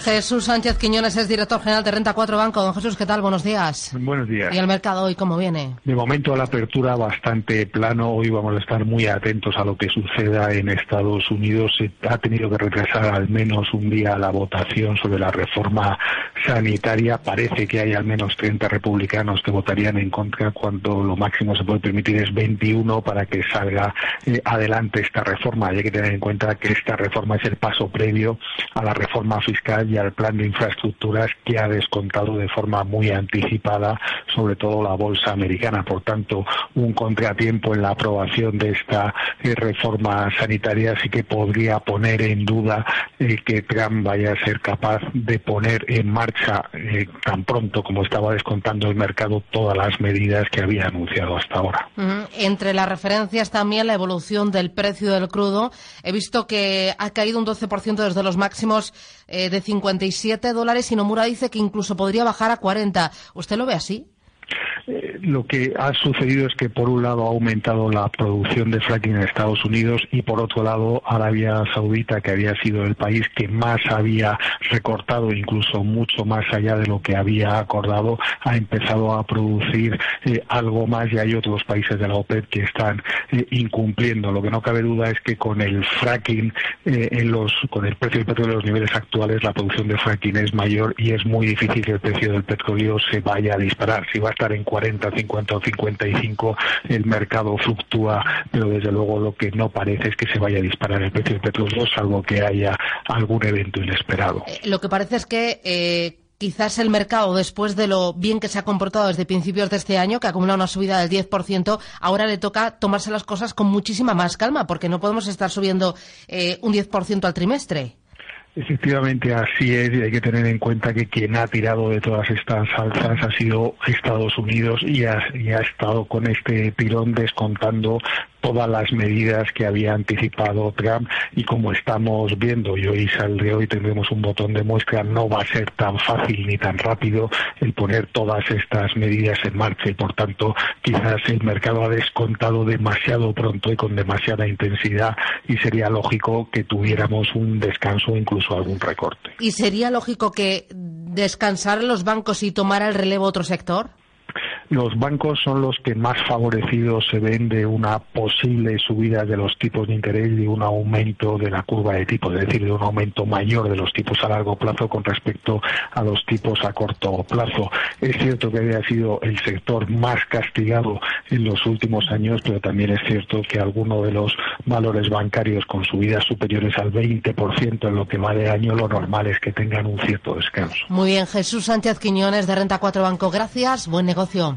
Jesús Sánchez Quiñones es director general de Renta 4 Banco. Don Jesús, ¿qué tal? Buenos días. Buenos días. ¿Y el mercado hoy cómo viene? De momento la apertura bastante plano. Hoy vamos a estar muy atentos a lo que suceda en Estados Unidos. Se ha tenido que retrasar al menos un día la votación sobre la reforma sanitaria. Parece que hay al menos 30 republicanos que votarían en contra cuando lo máximo se puede permitir es 21 para que salga eh, adelante esta reforma. Hay que tener en cuenta que esta reforma es el paso previo a la reforma fiscal y al plan de infraestructuras que ha descontado de forma muy anticipada sobre todo la bolsa americana. Por tanto, un contratiempo en la aprobación de esta eh, reforma sanitaria sí que podría poner en duda eh, que Trump vaya a ser capaz de poner en marcha eh, tan pronto como estaba descontando el mercado todas las medidas que había anunciado hasta ahora. Entre las referencias también la evolución del precio del crudo. He visto que ha caído un 12% desde los máximos eh, de 57 dólares y Nomura dice que incluso podría bajar a 40. ¿Usted lo ve así? Eh, lo que ha sucedido es que por un lado ha aumentado la producción de fracking en Estados Unidos y por otro lado Arabia Saudita, que había sido el país que más había recortado, incluso mucho más allá de lo que había acordado, ha empezado a producir eh, algo más y hay otros países de la OPEP que están eh, incumpliendo. Lo que no cabe duda es que con el fracking, en los, con el precio del petróleo en los niveles actuales, la producción de fracking es mayor y es muy difícil que el precio del petróleo se vaya a disparar. Si va a estar en 40, 50 o 55, el mercado fluctúa, pero desde luego lo que no parece es que se vaya a disparar el precio del petróleo, salvo que haya algún evento inesperado. Eh, lo que parece es que eh, quizás el mercado, después de lo bien que se ha comportado desde principios de este año, que acumula una subida del 10%, ahora le toca tomarse las cosas con muchísima más calma, porque no podemos estar subiendo eh, un 10% al trimestre. Efectivamente, así es, y hay que tener en cuenta que quien ha tirado de todas estas alzas ha sido Estados Unidos y ha, y ha estado con este tirón descontando todas las medidas que había anticipado Trump y como estamos viendo y hoy saldré hoy tendremos un botón de muestra no va a ser tan fácil ni tan rápido el poner todas estas medidas en marcha y por tanto quizás el mercado ha descontado demasiado pronto y con demasiada intensidad y sería lógico que tuviéramos un descanso incluso algún recorte. ¿Y sería lógico que descansaran los bancos y tomara el relevo otro sector? Los bancos son los que más favorecidos se ven de una posible subida de los tipos de interés y un aumento de la curva de tipos, es decir, de un aumento mayor de los tipos a largo plazo con respecto a los tipos a corto plazo. Es cierto que había sido el sector más castigado en los últimos años, pero también es cierto que algunos de los valores bancarios con subidas superiores al 20% en lo que va de año, lo normal es que tengan un cierto descanso. Muy bien, Jesús Sánchez Quiñones de Renta 4 Banco, gracias, buen negocio.